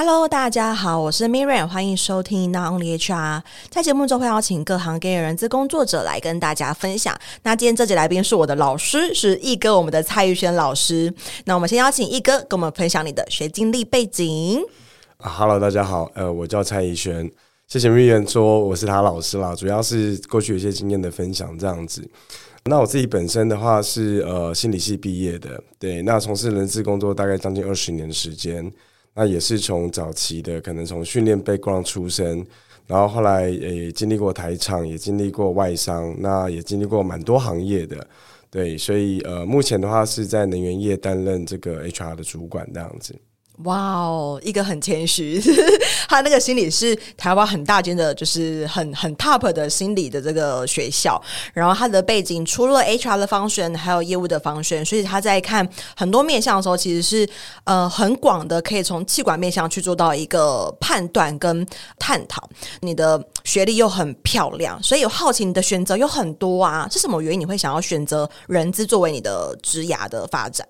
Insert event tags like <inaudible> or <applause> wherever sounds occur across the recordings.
Hello，大家好，我是 Miriam，欢迎收听 Not Only HR。在节目中会邀请各行各业人资工作者来跟大家分享。那今天这集来宾是我的老师，是毅哥，我们的蔡玉轩老师。那我们先邀请毅哥跟我们分享你的学经历背景。，Hello，大家好，呃，我叫蔡玉轩，谢谢 Miriam 说我是他老师啦，主要是过去有一些经验的分享这样子。那我自己本身的话是呃心理系毕业的，对，那从事人资工作大概将近二十年的时间。那也是从早期的可能从训练背光出身，然后后来也经历过台场，也经历过外商，那也经历过蛮多行业的，对，所以呃，目前的话是在能源业担任这个 HR 的主管这样子。哇哦，一个很谦虚，他那个心理是台湾很大间的，就是很很 top 的心理的这个学校。然后他的背景除了 HR 的 function，还有业务的 function，所以他在看很多面向的时候，其实是呃很广的，可以从气管面向去做到一个判断跟探讨。你的学历又很漂亮，所以有好奇你的选择有很多啊，是什么原因你会想要选择人资作为你的职涯的发展？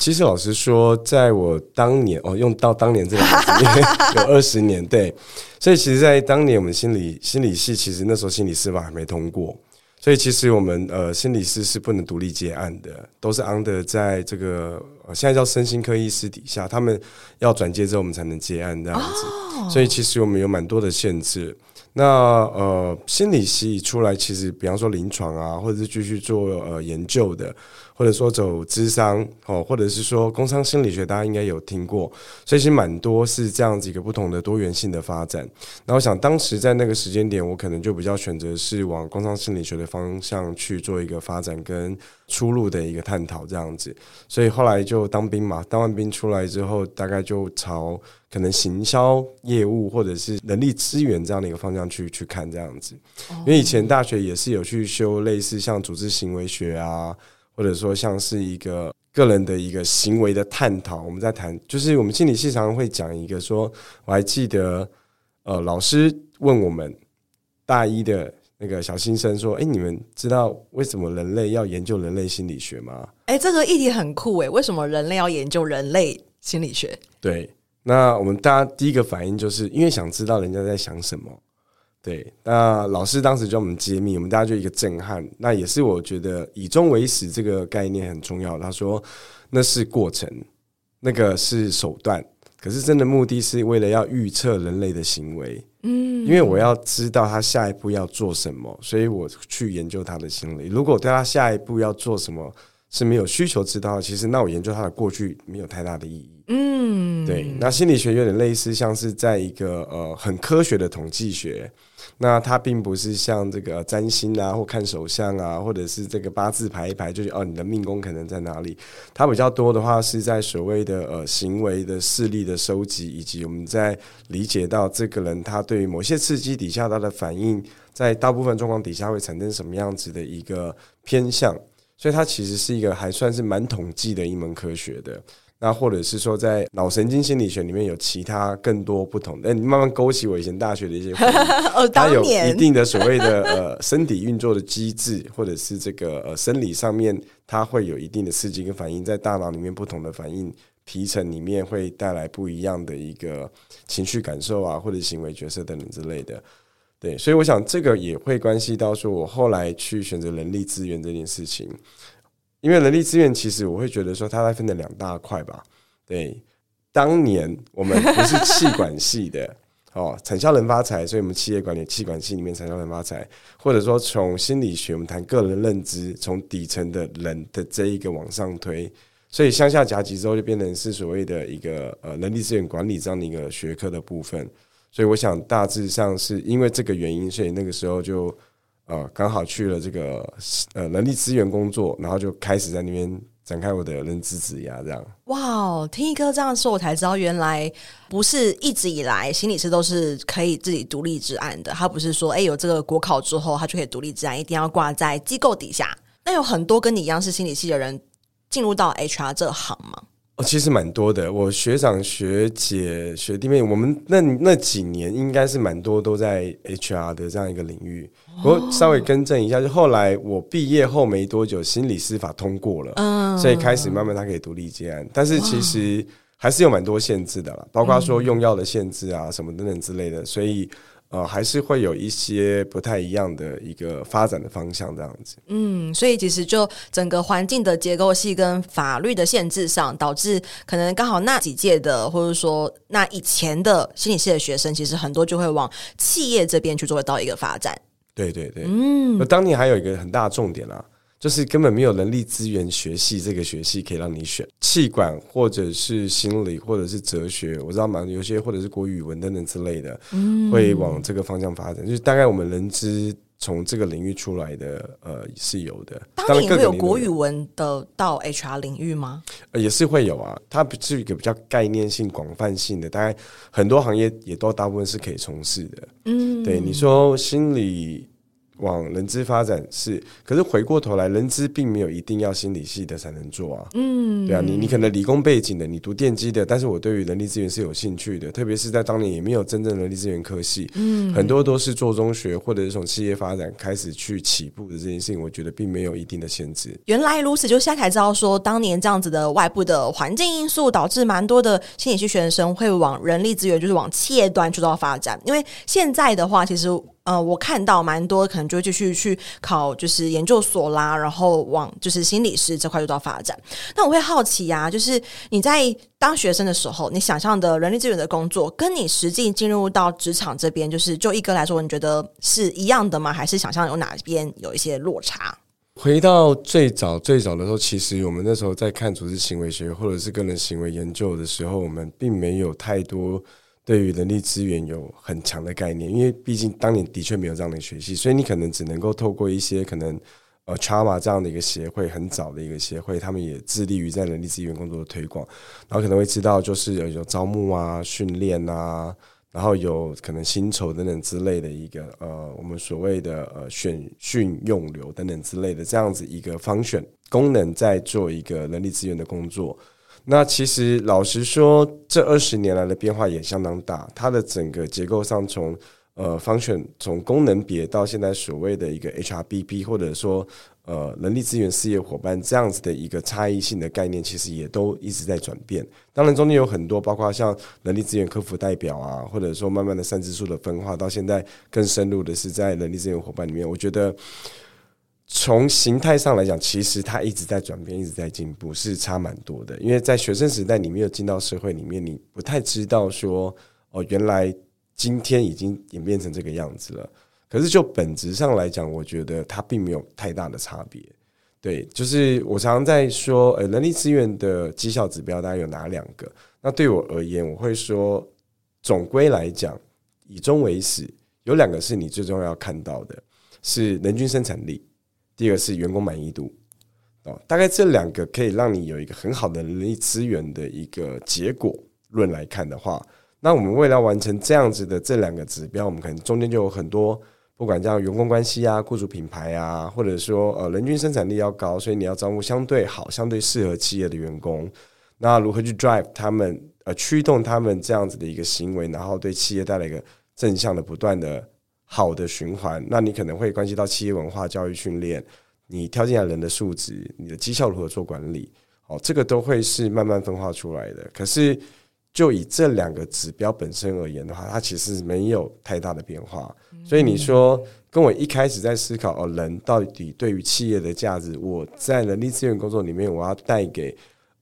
其实老实说，在我当年哦，用到当年这两个字，<laughs> 因为有二十年对，所以其实，在当年我们心理心理系，其实那时候心理师法还没通过，所以其实我们呃心理师是不能独立接案的，都是 under 在这个现在叫身心科医师底下，他们要转接之后，我们才能接案这样子，所以其实我们有蛮多的限制。那呃，心理系出来，其实比方说临床啊，或者是继续做呃研究的，或者说走咨商哦，或者是说工商心理学，大家应该有听过，所以其实蛮多是这样子一个不同的多元性的发展。那我想当时在那个时间点，我可能就比较选择是往工商心理学的方向去做一个发展跟出路的一个探讨这样子。所以后来就当兵嘛，当完兵出来之后，大概就朝。可能行销业务或者是人力资源这样的一个方向去去看这样子，因为以前大学也是有去修类似像组织行为学啊，或者说像是一个个人的一个行为的探讨。我们在谈，就是我们心理系常常会讲一个说，我还记得，呃，老师问我们大一的那个小新生说：“哎，你们知道为什么人类要研究人类心理学吗？”哎，这个议题很酷诶，为什么人类要研究人类心理学？对。那我们大家第一个反应就是因为想知道人家在想什么，对。那老师当时叫我们揭秘，我们大家就一个震撼。那也是我觉得以终为始这个概念很重要。他说那是过程，那个是手段，可是真的目的是为了要预测人类的行为。嗯，因为我要知道他下一步要做什么，所以我去研究他的心理。如果对他下一步要做什么是没有需求知道，其实那我研究他的过去没有太大的意义。嗯，对，那心理学有点类似，像是在一个呃很科学的统计学，那它并不是像这个占星啊，或看手相啊，或者是这个八字排一排，就是哦你的命宫可能在哪里。它比较多的话是在所谓的呃行为的事例的收集，以及我们在理解到这个人他对于某些刺激底下他的反应，在大部分状况底下会产生什么样子的一个偏向，所以它其实是一个还算是蛮统计的一门科学的。那或者是说，在脑神经心理学里面有其他更多不同的，你慢慢勾起我以前大学的一些回忆。<laughs> 它有一定的所谓的呃 <laughs> 身体运作的机制，或者是这个呃生理上面，它会有一定的刺激跟反应，在大脑里面不同的反应皮层里面会带来不一样的一个情绪感受啊，或者行为角色等等之类的。对，所以我想这个也会关系到说我后来去选择人力资源这件事情。因为人力资源，其实我会觉得说，它来分了两大块吧。对，当年我们不是气管系的 <laughs> 哦，产销人发财，所以我们企业管理气管系里面产销人发财，或者说从心理学我们谈个人认知，从底层的人的这一个往上推，所以向下夹击之后就变成是所谓的一个呃人力资源管理这样的一个学科的部分。所以我想大致上是因为这个原因，所以那个时候就。呃，刚好去了这个呃人力资源工作，然后就开始在那边展开我的人资职涯这样。哇，听一哥这样说，我才知道原来不是一直以来心理师都是可以自己独立接案的。他不是说，哎，有这个国考之后，他就可以独立接案，一定要挂在机构底下。那有很多跟你一样是心理系的人进入到 HR 这行吗？其实蛮多的，我学长学姐学弟妹，我们那那几年应该是蛮多都在 HR 的这样一个领域。我稍微更正一下，就后来我毕业后没多久，心理司法通过了，嗯，所以开始慢慢他可以独立接案。但是其实还是有蛮多限制的啦，包括说用药的限制啊，什么等等之类的，所以。呃，还是会有一些不太一样的一个发展的方向，这样子。嗯，所以其实就整个环境的结构系跟法律的限制上，导致可能刚好那几届的，或者说那以前的心理系的学生，其实很多就会往企业这边去做到一个发展。对对对，嗯，那当年还有一个很大的重点啦。就是根本没有人力资源学系这个学系可以让你选，气管或者是心理或者是哲学，我知道嘛，有些或者是国语文等等之类的，嗯，会往这个方向发展。就是大概我们人资从这个领域出来的，呃，是有的。当然会有国语文的到 HR 领域吗？呃，也是会有啊。它不是一个比较概念性、广泛性的，大概很多行业也都大部分是可以从事的。嗯，对，你说心理。往人资发展是，可是回过头来，人资并没有一定要心理系的才能做啊。嗯，对啊，你你可能理工背景的，你读电机的，但是我对于人力资源是有兴趣的，特别是在当年也没有真正的人力资源科系，嗯，很多都是做中学或者是从企业发展开始去起步的这件事情，我觉得并没有一定的限制。原来如此，就现在才知道说，当年这样子的外部的环境因素导致蛮多的心理系学生会往人力资源，就是往企业端去做发展，因为现在的话，其实。呃，我看到蛮多可能就会继续去考，就是研究所啦，然后往就是心理师这块就到发展。那我会好奇呀、啊，就是你在当学生的时候，你想象的人力资源的工作，跟你实际进入到职场这边，就是就一哥来说，你觉得是一样的吗？还是想象有哪边有一些落差？回到最早最早的时候，其实我们那时候在看组织行为学或者是个人行为研究的时候，我们并没有太多。对于人力资源有很强的概念，因为毕竟当年的确没有这样的学习，所以你可能只能够透过一些可能呃 Charma 这样的一个协会，很早的一个协会，他们也致力于在人力资源工作的推广，然后可能会知道就是有有招募啊、训练啊，然后有可能薪酬等等之类的一个呃我们所谓的呃选训用留等等之类的这样子一个方选功能，在做一个人力资源的工作。那其实老实说，这二十年来的变化也相当大。它的整个结构上从，呃，function 从功能别到现在所谓的一个 HRBP，或者说呃，人力资源事业伙伴这样子的一个差异性的概念，其实也都一直在转变。当然，中间有很多，包括像人力资源客服代表啊，或者说慢慢的三支柱的分化，到现在更深入的是在人力资源伙伴里面，我觉得。从形态上来讲，其实它一直在转变，一直在进步，是差蛮多的。因为在学生时代，你没有进到社会里面，你不太知道说哦，原来今天已经演变成这个样子了。可是就本质上来讲，我觉得它并没有太大的差别。对，就是我常常在说，呃，人力资源的绩效指标大概有哪两个？那对我而言，我会说，总归来讲，以终为始，有两个是你最重要要看到的，是人均生产力。第二个是员工满意度，哦，大概这两个可以让你有一个很好的人力资源的一个结果论来看的话，那我们为了完成这样子的这两个指标，我们可能中间就有很多，不管叫员工关系啊、雇主品牌啊，或者说呃人均生产力要高，所以你要招募相对好、相对适合企业的员工。那如何去 drive 他们呃驱动他们这样子的一个行为，然后对企业带来一个正向的不断的。好的循环，那你可能会关系到企业文化、教育训练，你挑进来人的素质，你的绩效如何做管理，哦，这个都会是慢慢分化出来的。可是，就以这两个指标本身而言的话，它其实没有太大的变化。所以你说跟我一开始在思考哦，人到底对于企业的价值，我在人力资源工作里面，我要带给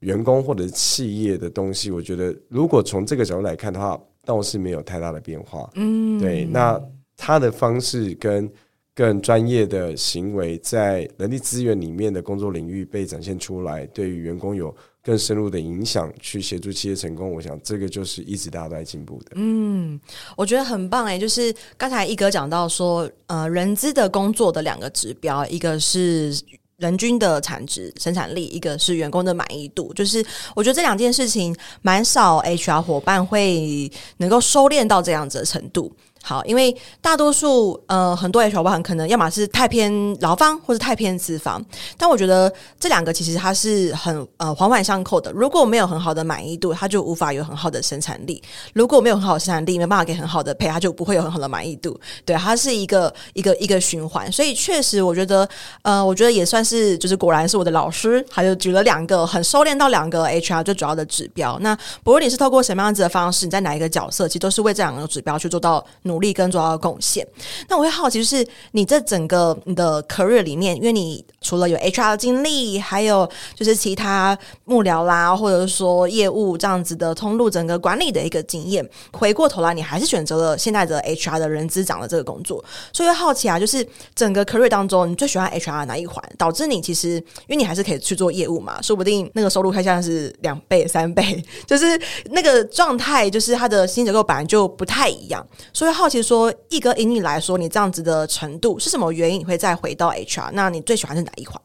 员工或者是企业的东西，我觉得如果从这个角度来看的话，倒是没有太大的变化。嗯，对，那。他的方式跟更专业的行为，在人力资源里面的工作领域被展现出来，对于员工有更深入的影响，去协助企业成功。我想这个就是一直大家都在进步的。嗯，我觉得很棒诶，就是刚才一哥讲到说，呃，人资的工作的两个指标，一个是人均的产值生产力，一个是员工的满意度。就是我觉得这两件事情蛮少 HR 伙伴会能够收敛到这样子的程度。好，因为大多数呃很多 HR 很可能要么是太偏劳方，或是太偏资方。但我觉得这两个其实它是很呃环环相扣的。如果没有很好的满意度，它就无法有很好的生产力；如果没有很好的生产力，没办法给很好的配，它就不会有很好的满意度。对，它是一个一个一个循环。所以确实，我觉得呃，我觉得也算是就是果然是我的老师，他就举了两个很收敛到两个 HR 最主要的指标。那不论你是透过什么样子的方式，你在哪一个角色，其实都是为这两个指标去做到努力跟做到贡献。那我会好奇，就是你这整个你的 career 里面，因为你除了有 HR 的经历，还有就是其他幕僚啦，或者说业务这样子的通路整个管理的一个经验。回过头来，你还是选择了现在的 HR 的人资长的这个工作。所以好奇啊，就是整个 career 当中，你最喜欢 HR 哪一环？导致你其实，因为你还是可以去做业务嘛，说不定那个收入开销是两倍、三倍，就是那个状态，就是他的薪结构本来就不太一样。所以好奇说，一哥以你来说，你这样子的程度是什么原因？你会再回到 HR？那你最喜欢是哪一环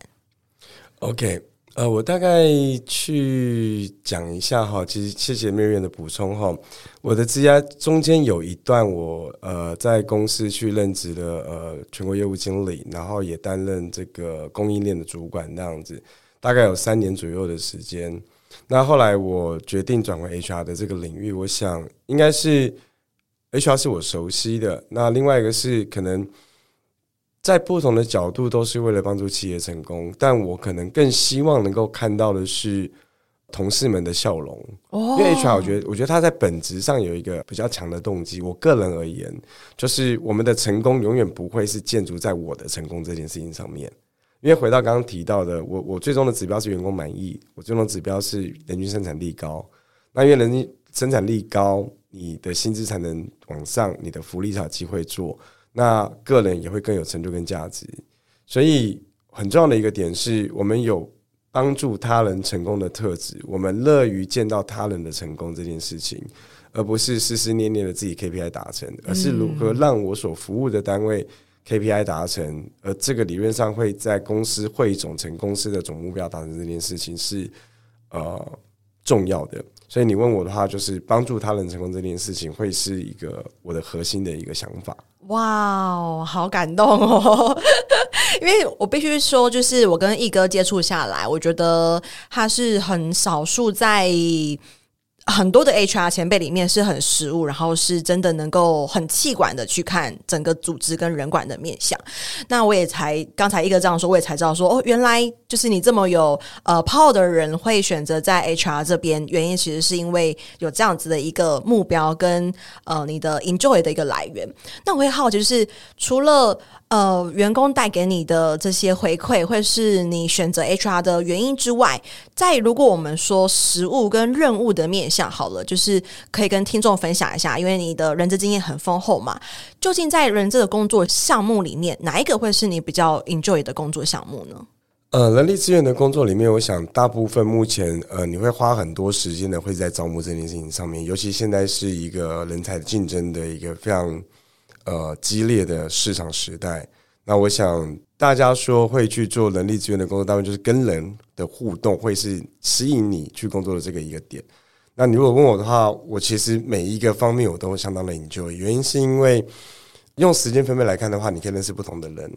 ？OK，呃，我大概去讲一下哈。其实谢谢 Miriam 的补充哈。我的职涯中间有一段我，我呃在公司去任职的呃全国业务经理，然后也担任这个供应链的主管那样子，大概有三年左右的时间。那后来我决定转为 HR 的这个领域，我想应该是。HR 是我熟悉的，那另外一个是可能在不同的角度都是为了帮助企业成功，但我可能更希望能够看到的是同事们的笑容。因为 HR 我觉得，我觉得他在本质上有一个比较强的动机。我个人而言，就是我们的成功永远不会是建筑在我的成功这件事情上面。因为回到刚刚提到的，我我最终的指标是员工满意，我最终的指标是人均生产力高。那因为人均生产力高。你的薪资才能往上，你的福利才有机会做，那个人也会更有成就跟价值。所以很重要的一个点是，我们有帮助他人成功的特质，我们乐于见到他人的成功这件事情，而不是思思念念的自己 KPI 达成，而是如何让我所服务的单位 KPI 达成，而这个理论上会在公司汇总成公司的总目标达成这件事情是呃重要的。所以你问我的话，就是帮助他人成功这件事情，会是一个我的核心的一个想法。哇，好感动哦！因为我必须说，就是我跟奕哥接触下来，我觉得他是很少数在。很多的 HR 前辈里面是很实务，然后是真的能够很气管的去看整个组织跟人管的面向。那我也才刚才奕哥这样说，我也才知道说哦，原来就是你这么有呃 power 的人会选择在 HR 这边，原因其实是因为有这样子的一个目标跟呃你的 enjoy 的一个来源。那我会好奇，就是除了呃员工带给你的这些回馈，会是你选择 HR 的原因之外，在如果我们说实物跟任务的面向。好了，就是可以跟听众分享一下，因为你的人资经验很丰厚嘛。究竟在人资的工作项目里面，哪一个会是你比较 enjoy 的工作项目呢？呃，人力资源的工作里面，我想大部分目前呃，你会花很多时间的会在招募这件事情上面，尤其现在是一个人才竞争的一个非常呃激烈的市场时代。那我想大家说会去做人力资源的工作，当然就是跟人的互动会是吸引你去工作的这个一个点。那你如果问我的话，我其实每一个方面我都相当的研究原因是因为用时间分配来看的话，你可以认识不同的人。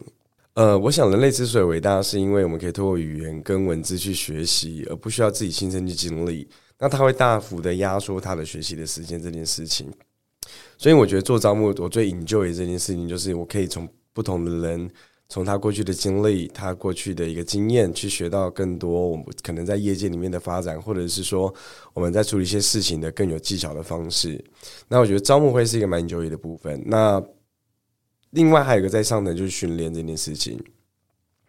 呃，我想人类之所以伟大，是因为我们可以透过语言跟文字去学习，而不需要自己亲身去经历。那它会大幅的压缩他的学习的时间这件事情。所以我觉得做招募，我最 enjoy 这件事情，就是我可以从不同的人。从他过去的经历，他过去的一个经验，去学到更多我们可能在业界里面的发展，或者是说我们在处理一些事情的更有技巧的方式。那我觉得招募会是一个蛮 enjoy 的部分。那另外还有一个在上层就是训练这件事情，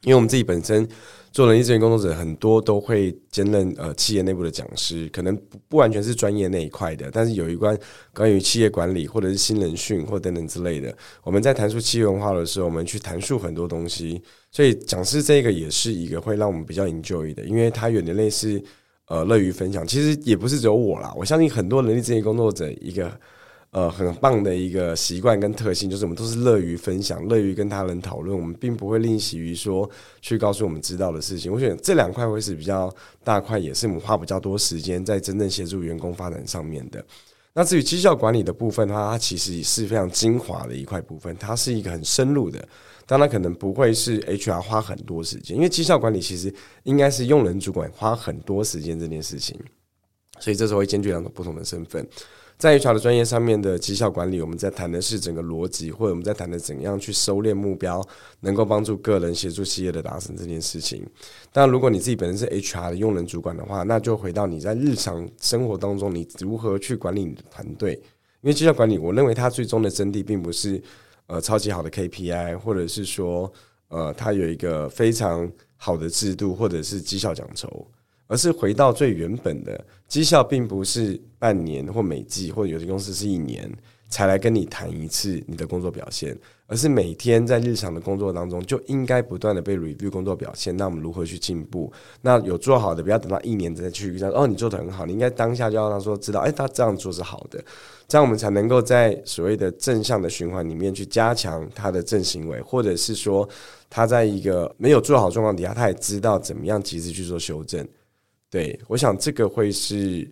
因为我们自己本身。做人力资源工作者很多都会兼任呃企业内部的讲师，可能不不完全是专业那一块的，但是有一关关于企业管理或者是新人训或等等之类的。我们在谈述企业文化的时候，我们去谈述很多东西，所以讲师这个也是一个会让我们比较 enjoy 的，因为它有点类似呃乐于分享。其实也不是只有我啦，我相信很多人力资源工作者一个。呃，很棒的一个习惯跟特性，就是我们都是乐于分享，乐于跟他人讨论。我们并不会吝惜于说去告诉我们知道的事情。我觉得这两块会是比较大块，也是我们花比较多时间在真正协助员工发展上面的。那至于绩效管理的部分的话，它其实也是非常精华的一块部分，它是一个很深入的，但它可能不会是 HR 花很多时间，因为绩效管理其实应该是用人主管花很多时间这件事情，所以这时候会兼具两种不同的身份。在 HR 的专业上面的绩效管理，我们在谈的是整个逻辑，或者我们在谈的怎样去收敛目标，能够帮助个人协助企业的达成这件事情。但如果你自己本身是 HR 的用人主管的话，那就回到你在日常生活当中，你如何去管理你的团队？因为绩效管理，我认为它最终的真谛并不是呃超级好的 KPI，或者是说呃它有一个非常好的制度，或者是绩效奖酬。而是回到最原本的绩效，并不是半年或每季，或者有些公司是一年才来跟你谈一次你的工作表现，而是每天在日常的工作当中就应该不断的被 review 工作表现。那我们如何去进步？那有做好的，不要等到一年再去讲哦，你做得很好，你应该当下就要让他说知道，哎，他这样做是好的，这样我们才能够在所谓的正向的循环里面去加强他的正行为，或者是说他在一个没有做好状况底下，他也知道怎么样及时去做修正。对，我想这个会是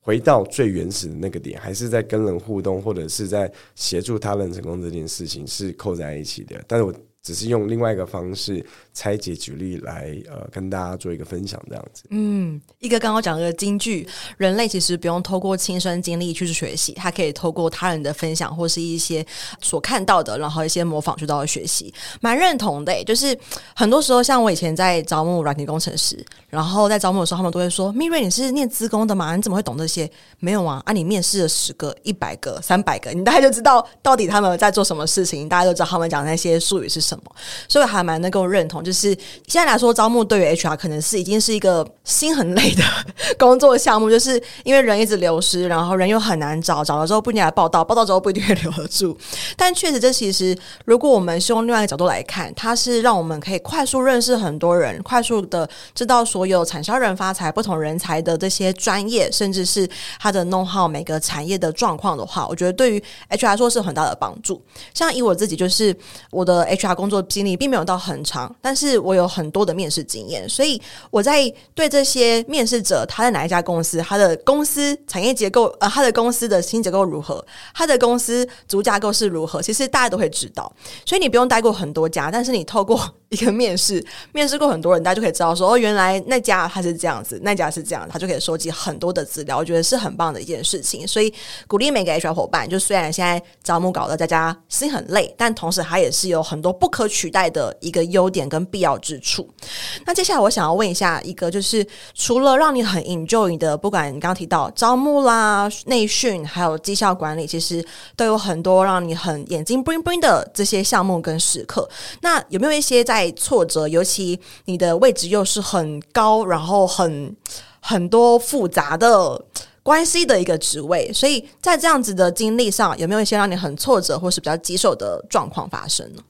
回到最原始的那个点，还是在跟人互动，或者是在协助他人成功这件事情是扣在一起的。但是我。只是用另外一个方式拆解举例来呃跟大家做一个分享这样子。嗯，一个刚刚讲的金句，人类其实不用透过亲身经历去学习，他可以透过他人的分享或是一些所看到的，然后一些模仿去到学习，蛮认同的。就是很多时候，像我以前在招募软体工程师，然后在招募的时候，他们都会说：“Miri，你是念资工的吗？你怎么会懂这些？”没有啊，啊，你面试了十个、一百个、三百个，你大概就知道到底他们在做什么事情，大家都知道他们讲那些术语是什么。什么？所以还蛮能够认同，就是现在来说，招募对于 HR 可能是已经是一个心很累的工作项目，就是因为人一直流失，然后人又很难找，找了之后不一定来报道，报道之后不一定会留得住。但确实，这其实如果我们是用另外一个角度来看，它是让我们可以快速认识很多人，快速的知道所有产销人发财不同人才的这些专业，甚至是他的弄好每个产业的状况的话，我觉得对于 HR 来说是很大的帮助。像以我自己，就是我的 HR 工工作经历并没有到很长，但是我有很多的面试经验，所以我在对这些面试者，他在哪一家公司，他的公司产业结构，呃，他的公司的新结构如何，他的公司主架构是如何，其实大家都会知道。所以你不用待过很多家，但是你透过一个面试，面试过很多人，大家就可以知道说，哦，原来那家他是这样子，那家是这样，他就可以收集很多的资料。我觉得是很棒的一件事情，所以鼓励每个 HR 伙伴，就虽然现在招募搞得大家心很累，但同时他也是有很多不可取代的一个优点跟必要之处。那接下来我想要问一下一个，就是除了让你很 enjoy 的，不管你刚刚提到招募啦、内训，还有绩效管理，其实都有很多让你很眼睛 bling bling 的这些项目跟时刻。那有没有一些在挫折，尤其你的位置又是很高，然后很很多复杂的关系的一个职位，所以在这样子的经历上，有没有一些让你很挫折或是比较棘手的状况发生呢？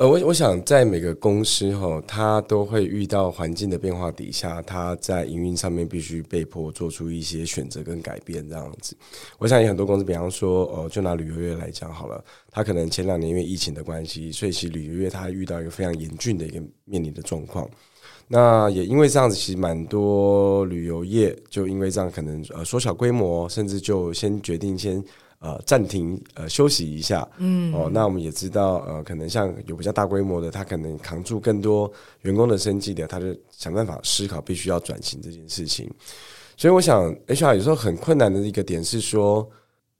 呃，我我想在每个公司哈，他都会遇到环境的变化底下，他在营运上面必须被迫做出一些选择跟改变这样子。我想有很多公司，比方说，呃，就拿旅游业来讲好了，他可能前两年因为疫情的关系，所以其实旅游业他遇到一个非常严峻的一个面临的状况。那也因为这样子，其实蛮多旅游业就因为这样，可能呃缩小规模，甚至就先决定先。呃，暂停呃休息一下，嗯，哦，那我们也知道，呃，可能像有比较大规模的，他可能扛住更多员工的生计的，他就想办法思考必须要转型这件事情。所以，我想 HR 有时候很困难的一个点是说，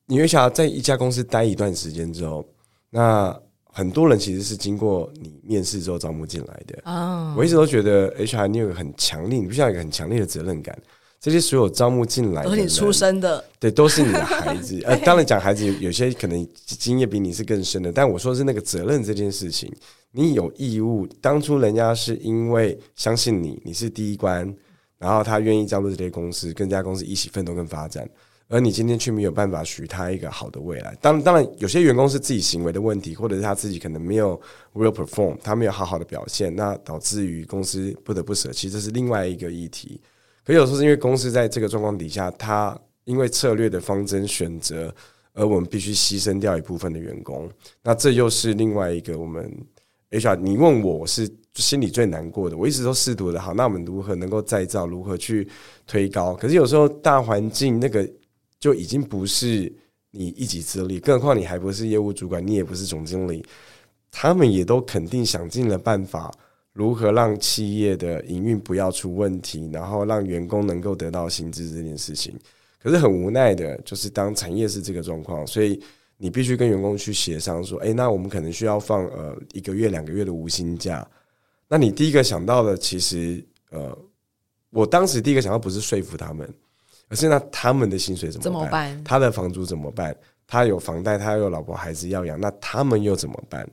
你 HR 在一家公司待一段时间之后，那很多人其实是经过你面试之后招募进来的。啊，我一直都觉得 HR 你有个很强烈，你必须要有一个很强烈的责任感。这些所有招募进来的，都是你出生的，对，都是你的孩子。<laughs> 呃，当然讲孩子有有些可能经验比你是更深的，但我说的是那个责任这件事情，你有义务。当初人家是因为相信你，你是第一关，然后他愿意加入这些公司，跟这家公司一起奋斗跟发展，而你今天却没有办法许他一个好的未来。当当然，有些员工是自己行为的问题，或者是他自己可能没有 real perform，他没有好好的表现，那导致于公司不得不舍弃，这是另外一个议题。可有时候是因为公司在这个状况底下，他因为策略的方针选择，而我们必须牺牲掉一部分的员工。那这又是另外一个我们 HR。你问我，我是心里最难过的。我一直都试图的好，那我们如何能够再造，如何去推高？可是有时候大环境那个就已经不是你一己之力，更何况你还不是业务主管，你也不是总经理，他们也都肯定想尽了办法，如何让企业的营运不要出问题，然后让员工能够得到薪资这件事情。可是很无奈的，就是当产业是这个状况，所以你必须跟员工去协商说，诶，那我们可能需要放呃一个月、两个月的无薪假。那你第一个想到的，其实呃，我当时第一个想到不是说服他们。而是那他们的薪水怎么办？怎么办？他的房租怎么办？他有房贷，他有老婆孩子要养，那他们又怎么办？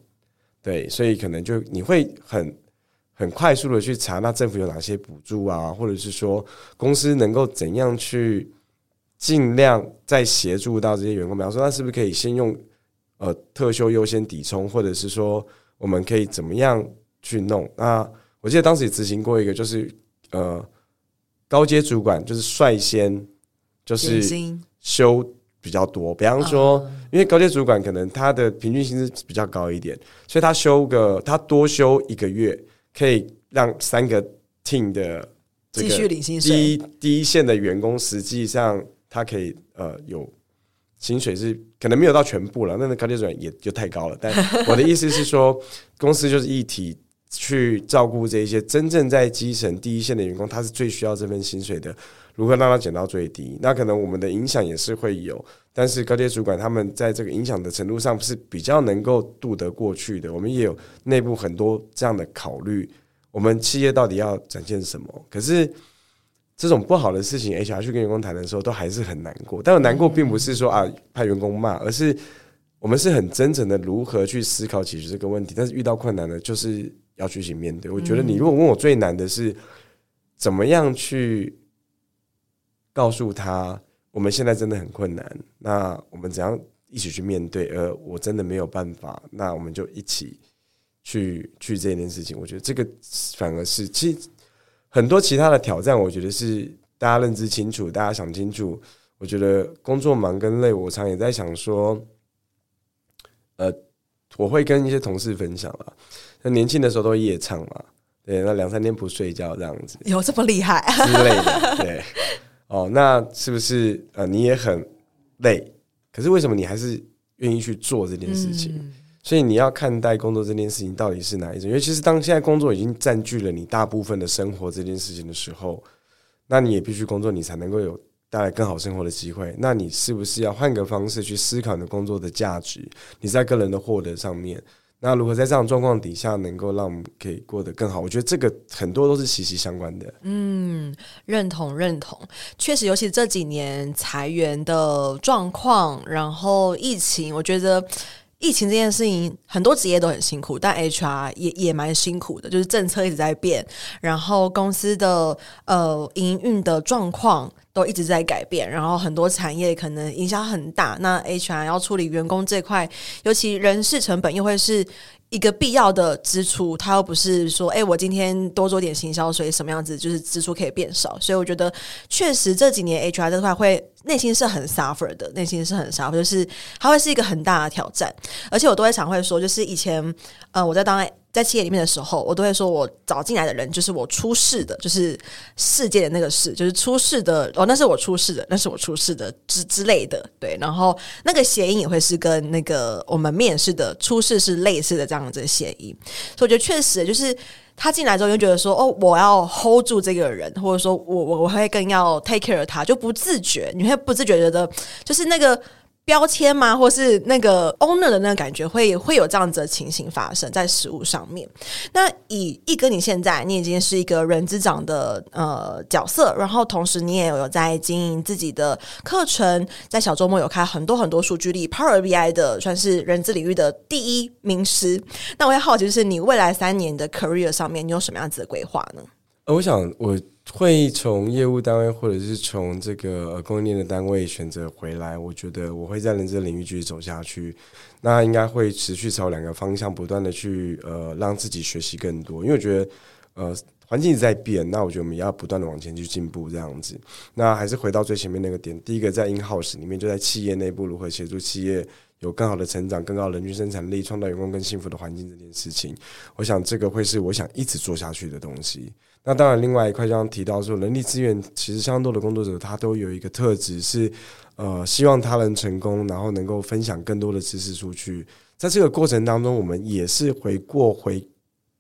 对，所以可能就你会很很快速的去查，那政府有哪些补助啊，或者是说公司能够怎样去尽量再协助到这些员工？比方说，那是不是可以先用呃特休优先抵充，或者是说我们可以怎么样去弄？那我记得当时也执行过一个，就是呃。高阶主管就是率先就是休比较多，比方说，因为高阶主管可能他的平均薪资比较高一点，所以他休个他多休一个月，可以让三个 team 的继续领薪水。第一第一线的员工实际上他可以呃有薪水是可能没有到全部了，那个高阶主管也就太高了。但 <laughs> 我的意思是说，公司就是一体。去照顾这些真正在基层第一线的员工，他是最需要这份薪水的。如何让它减到最低？那可能我们的影响也是会有，但是高阶主管他们在这个影响的程度上是比较能够度得过去的。我们也有内部很多这样的考虑。我们企业到底要展现什么？可是这种不好的事情，HR 去跟员工谈的时候，都还是很难过。但我难过并不是说啊怕员工骂，而是我们是很真诚的如何去思考解决这个问题。但是遇到困难的，就是。要去一起面对。我觉得你如果问我最难的是怎么样去告诉他，我们现在真的很困难，那我们怎样一起去面对？而我真的没有办法，那我们就一起去去这件事情。我觉得这个反而是其实很多其他的挑战，我觉得是大家认知清楚，大家想清楚。我觉得工作忙跟累，我常也在想说，呃，我会跟一些同事分享了。那年轻的时候都夜唱嘛，对，那两三天不睡觉这样子，有这么厉害之类的，对，哦，那是不是呃你也很累？可是为什么你还是愿意去做这件事情？嗯、所以你要看待工作这件事情到底是哪一种？因为其实当现在工作已经占据了你大部分的生活这件事情的时候，那你也必须工作，你才能够有带来更好生活的机会。那你是不是要换个方式去思考你的工作的价值？你在个人的获得上面？那如何在这样状况底下能够让我们可以过得更好？我觉得这个很多都是息息相关的。嗯，认同认同，确实，尤其这几年裁员的状况，然后疫情，我觉得疫情这件事情很多职业都很辛苦，但 HR 也也蛮辛苦的，就是政策一直在变，然后公司的呃营运的状况。都一直在改变，然后很多产业可能影响很大。那 HR 要处理员工这块，尤其人事成本又会是一个必要的支出。他又不是说，哎，我今天多做点行销，所以什么样子就是支出可以变少。所以我觉得，确实这几年 HR 这块会内心是很 suffer 的，内心是很 suffer，就是它会是一个很大的挑战。而且我都会常会说，就是以前，呃，我在当。在企业里面的时候，我都会说，我找进来的人就是我出世的，就是世界的那个世，就是出世的哦，那是我出世的，那是我出世的之之类的，对。然后那个谐音也会是跟那个我们面试的出事是类似的这样子的谐音，所以我觉得确实就是他进来之后就觉得说，哦，我要 hold 住这个人，或者说我我我会更要 take care 他，就不自觉，你会不自觉觉得就是那个。标签吗？或是那个 owner 的那个感觉会，会有这样子的情形发生在实物上面。那以一哥，你现在你已经是一个人资长的呃角色，然后同时你也有在经营自己的课程，在小周末有开很多很多数据力 Power BI 的，算是人资领域的第一名师。那我也好奇，就是你未来三年的 career 上面，你有什么样子的规划呢？呃我想我。会从业务单位或者是从这个供应链的单位选择回来，我觉得我会在人资领域继续走下去。那应该会持续朝两个方向不断的去呃让自己学习更多，因为我觉得呃环境一直在变，那我觉得我们要不断的往前去进步这样子。那还是回到最前面那个点，第一个在 in house 里面就在企业内部如何协助企业有更好的成长、更高人均生产力、创造员工更幸福的环境这件事情，我想这个会是我想一直做下去的东西。那当然，另外一块，刚刚提到说，人力资源其实相当多的工作者，他都有一个特质是，呃，希望他能成功，然后能够分享更多的知识出去。在这个过程当中，我们也是回过回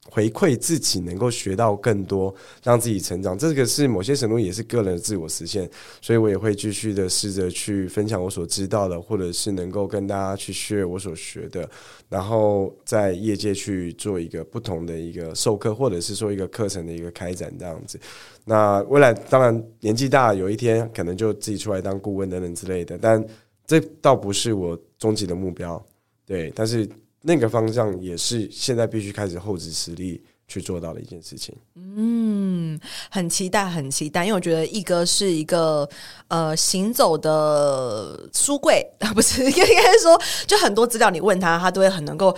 回馈自己，能够学到更多，让自己成长。这个是某些程度也是个人的自我实现，所以我也会继续的试着去分享我所知道的，或者是能够跟大家去 share 我所学的，然后在业界去做一个不同的一个授课，或者是说一个课程的一个开展这样子。那未来当然年纪大，有一天可能就自己出来当顾问等等之类的，但这倒不是我终极的目标。对，但是那个方向也是现在必须开始厚植实力去做到的一件事情。嗯，很期待，很期待，因为我觉得一哥是一个呃行走的书柜啊，<laughs> 不是应该说，就很多资料你问他，他都会很能够，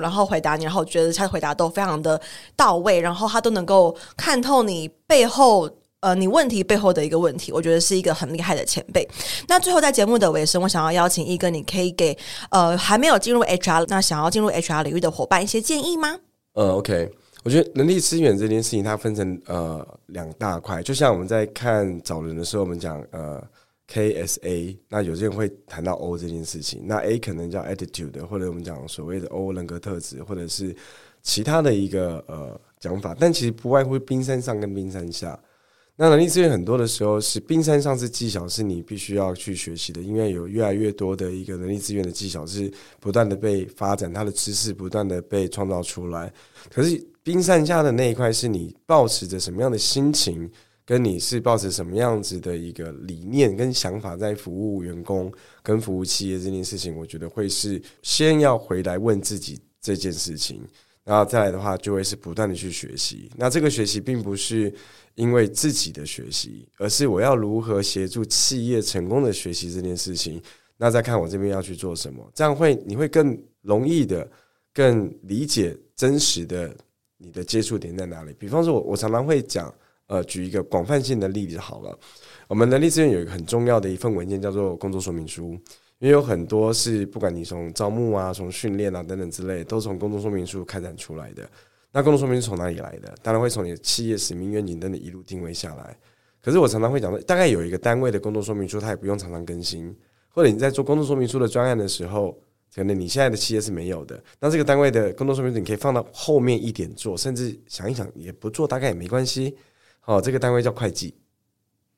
然后回答你，然后觉得他回答都非常的到位，然后他都能够看透你背后。呃，你问题背后的一个问题，我觉得是一个很厉害的前辈。那最后在节目的尾声，我想要邀请一哥，你可以给呃还没有进入 HR，那想要进入 HR 领域的伙伴一些建议吗？呃，OK，我觉得人力资源这件事情，它分成呃两大块。就像我们在看找人的时候，我们讲呃 KSA，那有些人会谈到 O 这件事情。那 A 可能叫 attitude，或者我们讲所谓的 O 人格特质，或者是其他的一个呃讲法。但其实不外乎冰山上跟冰山下。那人力资源很多的时候是冰山上是技巧，是你必须要去学习的，因为有越来越多的一个人力资源的技巧是不断的被发展，它的知识不断的被创造出来。可是冰山下的那一块是你抱持着什么样的心情，跟你是抱持什么样子的一个理念跟想法在服务员工跟服务企业这件事情，我觉得会是先要回来问自己这件事情，然后再来的话就会是不断的去学习。那这个学习并不是。因为自己的学习，而是我要如何协助企业成功的学习这件事情。那再看我这边要去做什么，这样会你会更容易的、更理解真实的你的接触点在哪里。比方说我，我常常会讲，呃，举一个广泛性的例子好了。我们人力资源有一个很重要的一份文件叫做工作说明书，因为有很多是不管你从招募啊、从训练啊等等之类，都从工作说明书开展出来的。那工作说明是从哪里来的？当然会从你的企业使命、愿景等等一路定位下来。可是我常常会讲说，大概有一个单位的工作说明书，它也不用常常更新。或者你在做工作说明书的专案的时候，可能你现在的企业是没有的。那这个单位的工作说明书，你可以放到后面一点做，甚至想一想也不做，大概也没关系。哦，这个单位叫会计。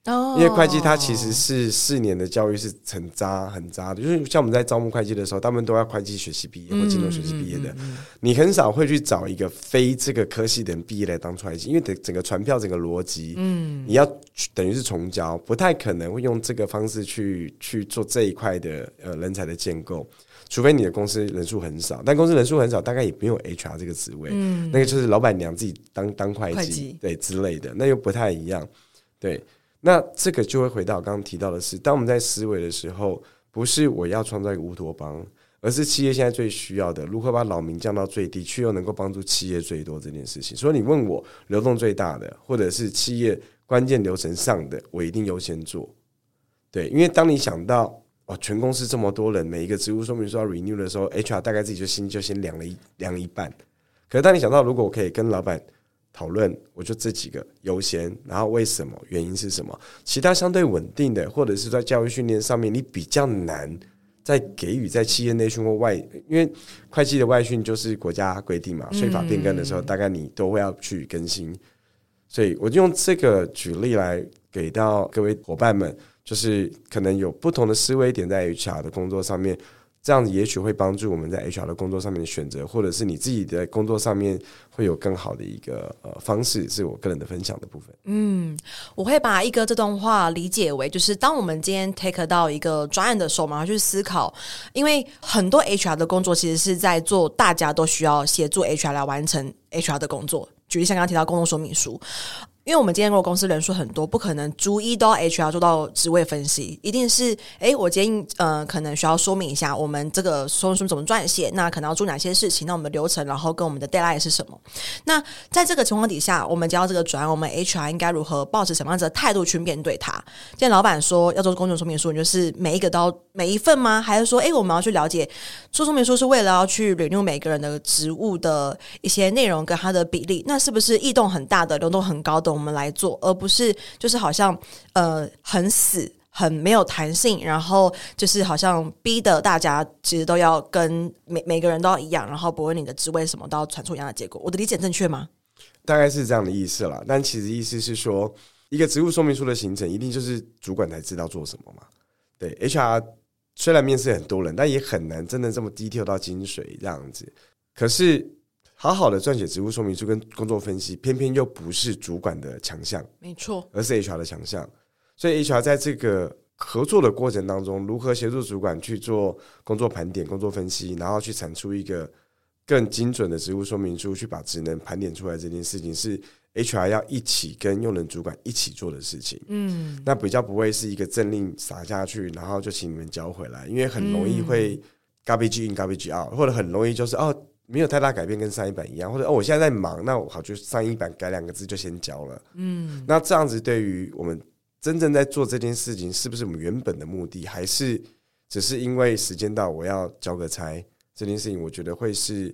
因为会计它其实是四年的教育是很渣很渣的，就是像我们在招募会计的时候，他们都要会计学习毕业或金融学习毕业的，你很少会去找一个非这个科系的人毕业来当会计，因为整整个传票整个逻辑，嗯，你要等于是重教，不太可能会用这个方式去去做这一块的呃人才的建构，除非你的公司人数很少，但公司人数很少，大概也没有 HR 这个职位，嗯，那个就是老板娘自己当当会计。对之类的，那又不太一样，对。那这个就会回到刚刚提到的是，当我们在思维的时候，不是我要创造一个乌托邦，而是企业现在最需要的，如何把老民降到最低，却又能够帮助企业最多这件事情。所以你问我流动最大的，或者是企业关键流程上的，我一定优先做。对，因为当你想到哦，全公司这么多人，每一个职务说明书要 renew 的时候，HR 大概自己就心就先凉了一凉一半。可是当你想到，如果我可以跟老板。讨论，我就这几个优先，然后为什么？原因是什么？其他相对稳定的，或者是在教育训练上面，你比较难再给予在企业内训或外，因为会计的外训就是国家规定嘛，税法变更的时候，大概你都会要去更新。所以我就用这个举例来给到各位伙伴们，就是可能有不同的思维点在 HR 的工作上面。这样子也许会帮助我们在 HR 的工作上面的选择，或者是你自己的工作上面会有更好的一个呃方式，是我个人的分享的部分。嗯，我会把一哥这段话理解为，就是当我们今天 take 到一个专案的时候，马上去思考，因为很多 HR 的工作其实是在做，大家都需要协助 HR 来完成 HR 的工作。举例像刚刚提到工作说明书。因为我们今天如果公司人数很多，不可能逐一都要 HR 做到职位分析，一定是诶，我今天呃可能需要说明一下我们这个说明书怎么撰写，那可能要做哪些事情，那我们的流程，然后跟我们的 deadline 是什么？那在这个情况底下，我们接到这个转，我们 HR 应该如何抱持什么样子的态度去面对它？今天老板说要做工作说明书，你就是每一个都要每一份吗？还是说诶，我们要去了解做说明书是为了要去 renew 每个人的职务的一些内容跟它的比例？那是不是异动很大的、流动很高的，我们来做，而不是就是好像呃很死很没有弹性，然后就是好像逼得大家其实都要跟每每个人都要一样，然后不问你的职位什么都要传出一样的结果。我的理解正确吗？大概是这样的意思啦，但其实意思是说，一个职务说明书的形成，一定就是主管才知道做什么嘛。对，HR 虽然面试很多人，但也很难真的这么 detail 到精髓这样子。可是，好好的撰写职务说明书跟工作分析，偏偏又不是主管的强项，没错，而是 HR 的强项。所以 HR 在这个合作的过程当中，如何协助主管去做工作盘点、工作分析，然后去产出一个更精准的职务说明书，去把职能盘点出来，这件事情是 HR 要一起跟用人主管一起做的事情。嗯，那比较不会是一个政令撒下去，然后就请你们交回来，因为很容易会 garbage in garbage out，或者很容易就是哦没有太大改变，跟上一版一样，或者哦我现在在忙，那我好就上一版改两个字就先交了。嗯，那这样子对于我们。真正在做这件事情，是不是我们原本的目的，还是只是因为时间到我要交个差？这件事情，我觉得会是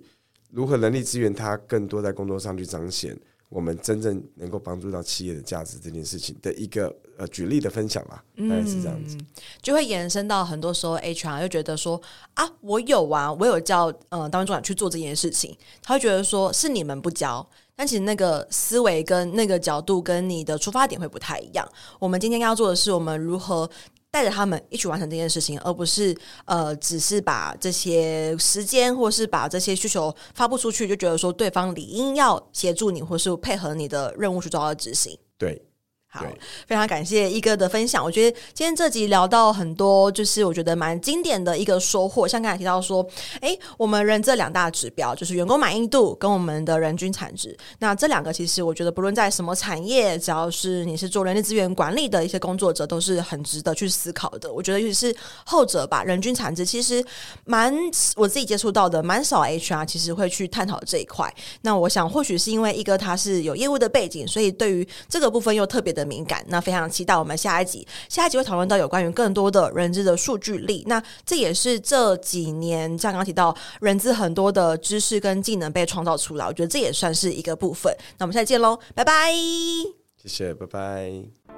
如何人力资源它更多在工作上去彰显我们真正能够帮助到企业的价值这件事情的一个呃举例的分享吧，大概是这样子，就会延伸到很多时候 HR 就觉得说啊，我有啊，我有叫呃单位主管去做这件事情，他会觉得说是你们不教。但其实那个思维跟那个角度跟你的出发点会不太一样。我们今天要做的是，我们如何带着他们一起完成这件事情，而不是呃，只是把这些时间或是把这些需求发布出去，就觉得说对方理应要协助你，或是配合你的任务去做到执行。对。好，非常感谢一哥的分享。我觉得今天这集聊到很多，就是我觉得蛮经典的一个收获。像刚才提到说，哎，我们人这两大指标就是员工满意度跟我们的人均产值。那这两个其实我觉得，不论在什么产业，只要是你是做人力资源管理的一些工作者，都是很值得去思考的。我觉得尤其是后者吧，人均产值其实蛮我自己接触到的蛮少 HR 其实会去探讨这一块。那我想或许是因为一哥他是有业务的背景，所以对于这个部分又特别的敏感，那非常期待我们下一集，下一集会讨论到有关于更多的人资的数据力，那这也是这几年像刚刚提到人资很多的知识跟技能被创造出来，我觉得这也算是一个部分。那我们下次见喽，拜拜，谢谢，拜拜。